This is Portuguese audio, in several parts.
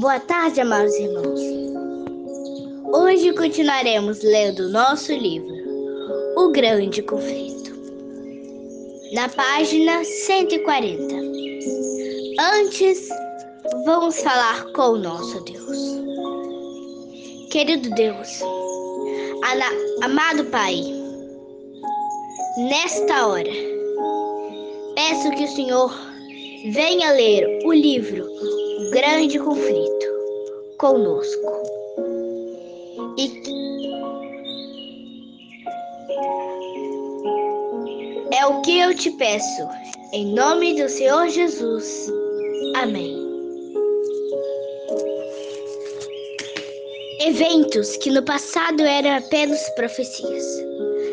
Boa tarde, amados irmãos. Hoje continuaremos lendo nosso livro, O Grande Conflito, na página 140. Antes, vamos falar com o nosso Deus. Querido Deus, amado Pai, nesta hora, peço que o Senhor venha ler o livro Grande Conflito conosco. E é o que eu te peço, em nome do Senhor Jesus. Amém. Eventos que no passado eram apenas profecias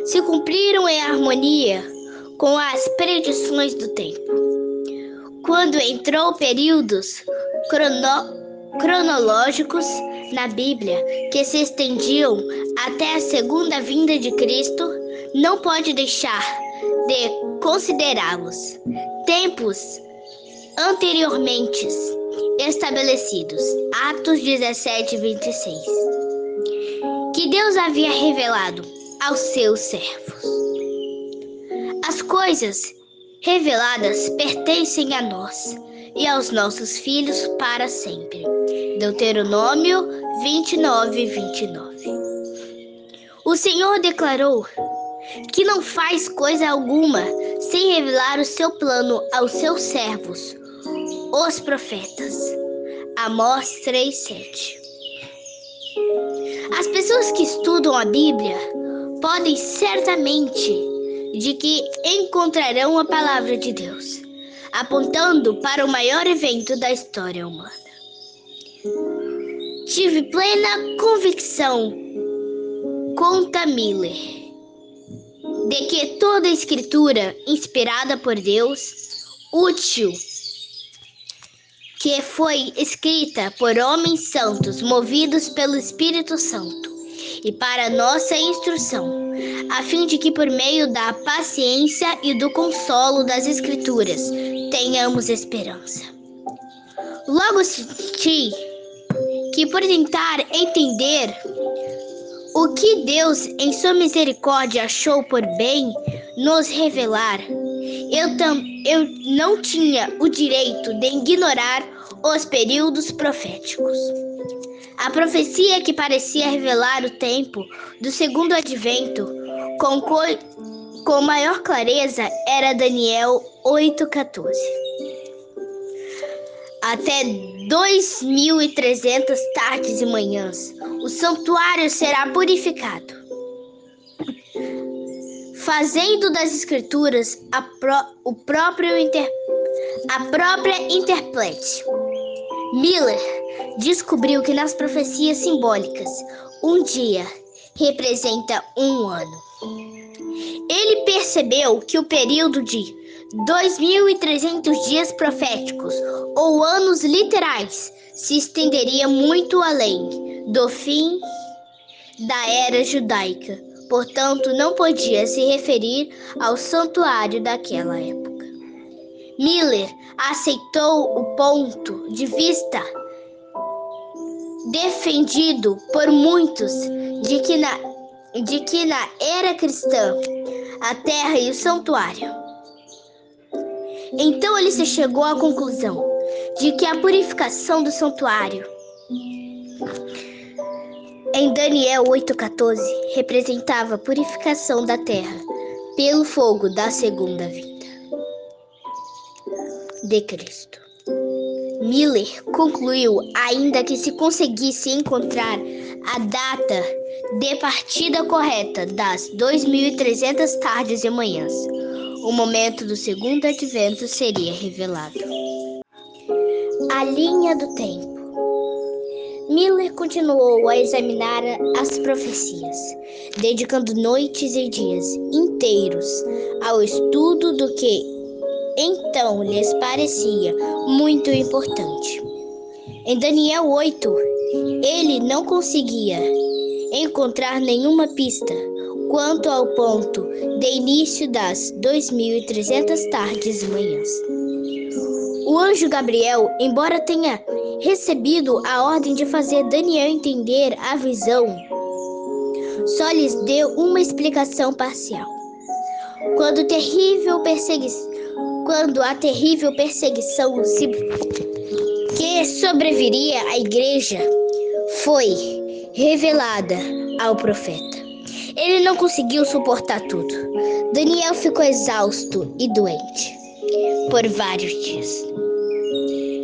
se cumpriram em harmonia com as predições do tempo. Quando entrou períodos crono cronológicos na Bíblia que se estendiam até a segunda vinda de Cristo, não pode deixar de considerá-los tempos anteriormente estabelecidos. Atos 17, 26. Que Deus havia revelado aos seus servos. As coisas reveladas pertencem a nós e aos nossos filhos para sempre. Deuteronômio 29, 29. O Senhor declarou que não faz coisa alguma sem revelar o seu plano aos seus servos, os profetas. Amós 3:7. As pessoas que estudam a Bíblia podem certamente de que encontrarão a palavra de Deus, apontando para o maior evento da história humana. Tive plena convicção, conta Miller, de que toda escritura inspirada por Deus, útil que foi escrita por homens santos movidos pelo Espírito Santo e para nossa instrução, a fim de que por meio da paciência e do consolo das Escrituras tenhamos esperança. Logo senti que por tentar entender o que Deus, em sua misericórdia, achou por bem nos revelar, eu, tam, eu não tinha o direito de ignorar os períodos proféticos. A profecia que parecia revelar o tempo do segundo advento com, com maior clareza era Daniel 8,14. Até 2.300 tardes e manhãs, o santuário será purificado fazendo das escrituras a, o próprio inter a própria interprete. Miller descobriu que nas profecias simbólicas, um dia representa um ano. Ele percebeu que o período de 2.300 dias proféticos ou anos literais se estenderia muito além do fim da era judaica, portanto, não podia se referir ao santuário daquela época. Miller aceitou o ponto de vista defendido por muitos de que na, de que na era cristã a terra e o santuário. Então ele se chegou à conclusão de que a purificação do santuário em Daniel 8,14 representava a purificação da terra pelo fogo da segunda vinda de Cristo. Miller concluiu ainda que se conseguisse encontrar a data de partida correta das 2.300 tardes e manhãs, o momento do segundo advento seria revelado. A linha do tempo. Miller continuou a examinar as profecias, dedicando noites e dias inteiros ao estudo do que então lhes parecia muito importante. Em Daniel 8, ele não conseguia encontrar nenhuma pista quanto ao ponto de início das 2.300 tardes e manhãs. O anjo Gabriel, embora tenha recebido a ordem de fazer Daniel entender a visão, só lhes deu uma explicação parcial. Quando, terrível persegui... Quando a terrível perseguição se... que sobreviria à igreja foi revelada ao profeta. Ele não conseguiu suportar tudo. Daniel ficou exausto e doente por vários dias.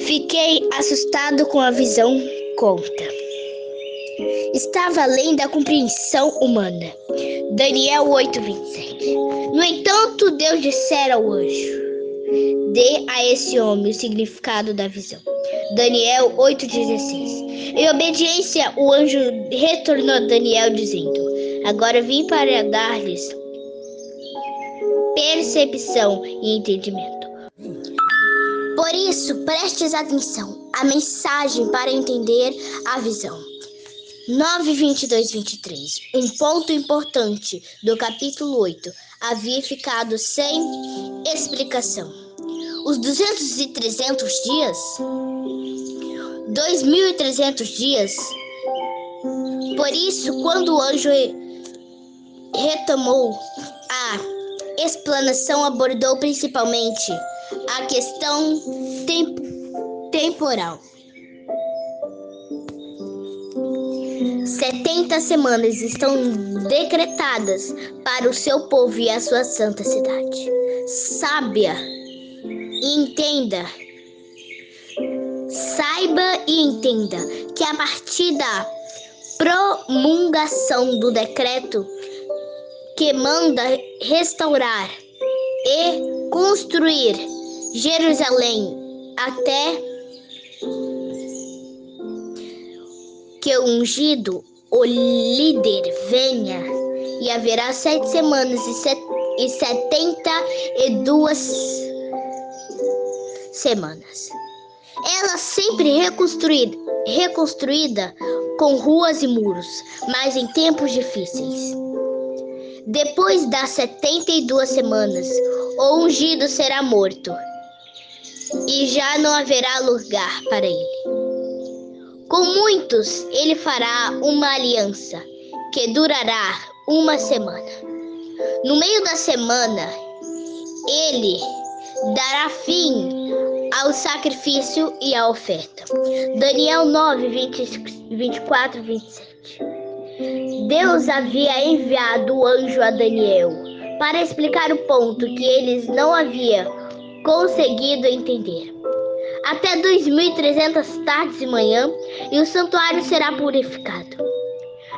Fiquei assustado com a visão conta. Estava além da compreensão humana. Daniel 8:27. No entanto, Deus dissera ao anjo: Dê a esse homem o significado da visão. Daniel 8:16. Em obediência, o anjo retornou a Daniel dizendo: Agora vim para dar-lhes percepção e entendimento. Por isso, prestes atenção à mensagem para entender a visão. 9, 22, 23. Um ponto importante do capítulo 8 havia ficado sem explicação. Os 200 e 300 dias, 2.300 dias. Por isso, quando o anjo retomou a explanação, abordou principalmente a questão temp temporal. 70 semanas estão decretadas para o seu povo e a sua santa cidade. Sábia entenda, saiba e entenda que a partir da promulgação do decreto que manda restaurar e construir Jerusalém até que o ungido, o líder, venha, e haverá sete semanas e, set, e setenta e duas semanas. Ela sempre reconstruída, reconstruída com ruas e muros, mas em tempos difíceis. Depois das setenta e duas semanas, o ungido será morto, e já não haverá lugar para ele. Com muitos ele fará uma aliança que durará uma semana. No meio da semana, ele dará fim ao sacrifício e à oferta. Daniel 9, 20, 24, 27. Deus havia enviado o anjo a Daniel para explicar o ponto que eles não haviam conseguido entender. Até 2.300 tardes e manhã, e o santuário será purificado.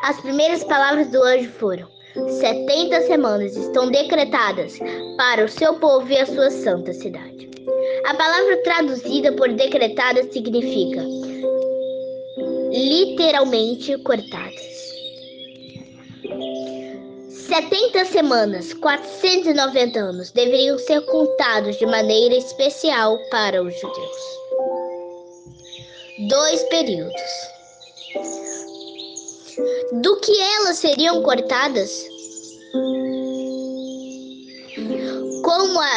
As primeiras palavras do anjo foram: 70 semanas estão decretadas para o seu povo e a sua santa cidade. A palavra traduzida por decretada significa literalmente cortadas. 70 semanas, 490 anos, deveriam ser contados de maneira especial para os judeus. Dois períodos. Do que elas seriam cortadas?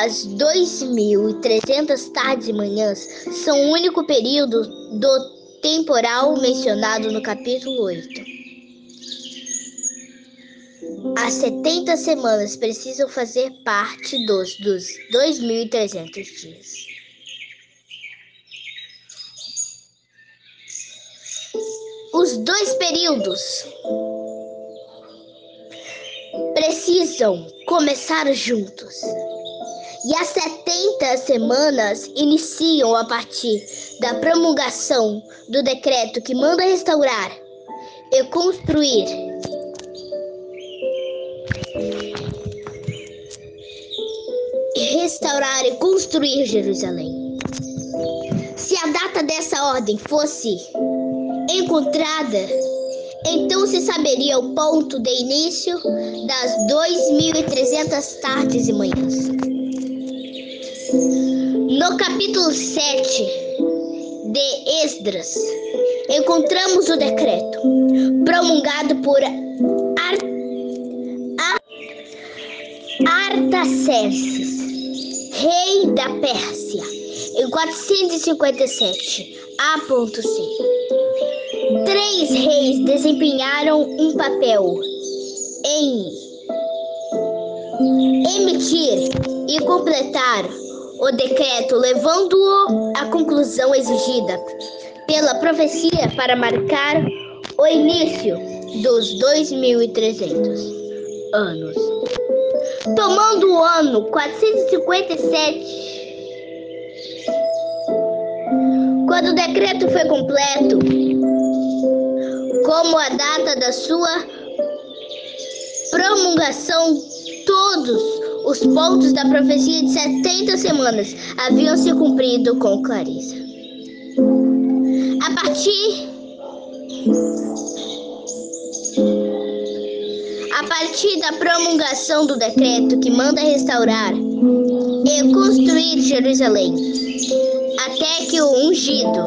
As 2.300 tardes e manhãs são o único período do temporal mencionado no capítulo 8. As 70 semanas precisam fazer parte dos, dos 2.300 dias. Os dois períodos precisam começar juntos. E as 70 semanas iniciam a partir da promulgação do decreto que manda restaurar e construir restaurar e construir Jerusalém. Se a data dessa ordem fosse encontrada, então se saberia o ponto de início das 2.300 tardes e manhãs. No capítulo 7 de Esdras, encontramos o decreto promulgado por Ar Ar Artaxerxes rei da Pérsia, em 457 A.C. Três reis desempenharam um papel em emitir e completar o decreto, levando-o à conclusão exigida pela profecia para marcar o início dos 2300 anos. Tomando o ano 457, quando o decreto foi completo, como a data da sua promulgação, todos os pontos da profecia de 70 semanas haviam se cumprido com clareza. A partir a partir da promulgação do decreto que manda restaurar e construir Jerusalém, até que o ungido,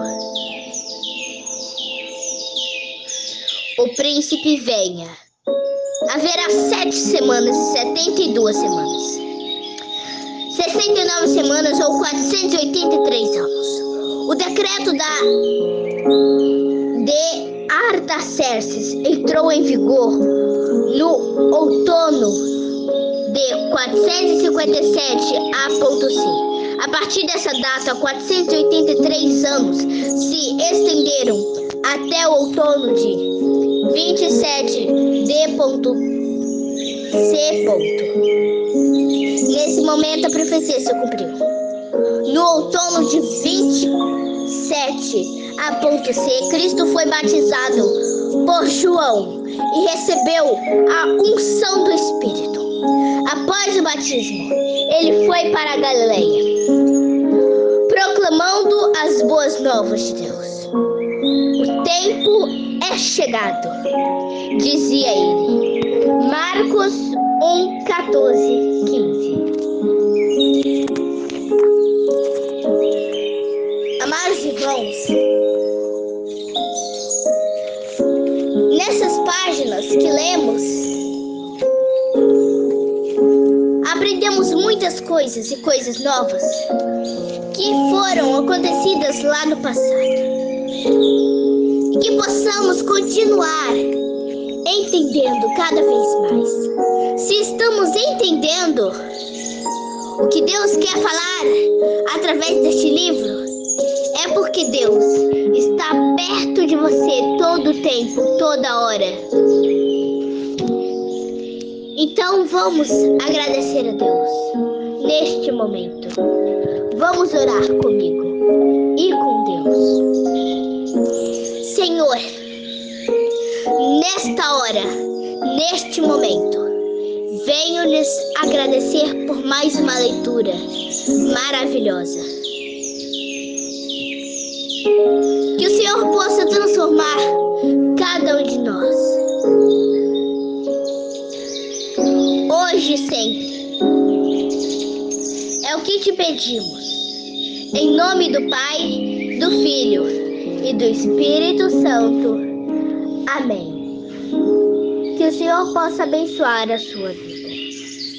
o príncipe venha. Haverá sete semanas e setenta e duas semanas. 69 semanas ou 483 anos. O decreto da de Artaxerxes entrou em vigor no outono de 457 A.C. A partir dessa data, 483 anos se estenderam até o outono de 27 D.C. Nesse momento, a profecia se cumpriu. No outono de 27 A.C., Cristo foi batizado por João e recebeu a unção do Espírito. Após o batismo, ele foi para a Galileia, proclamando as boas novas de Deus. O tempo é chegado, dizia ele. Marcos 1, 14, 15. Amados irmãos, nessas páginas que lemos, aprendemos muitas coisas e coisas novas que foram acontecidas lá no passado. Que possamos continuar entendendo cada vez mais. Se estamos entendendo o que Deus quer falar através deste livro, é porque Deus está perto de você todo o tempo, toda hora. Então vamos agradecer a Deus neste momento. Vamos orar comigo e com Deus. Senhor, nesta hora, neste momento, venho lhes agradecer por mais uma leitura maravilhosa. Que o Senhor possa transformar cada um de nós. Hoje e sempre. É o que te pedimos. Em nome do Pai, do Filho e do Espírito Santo. Amém. Que o Senhor possa abençoar a sua vida.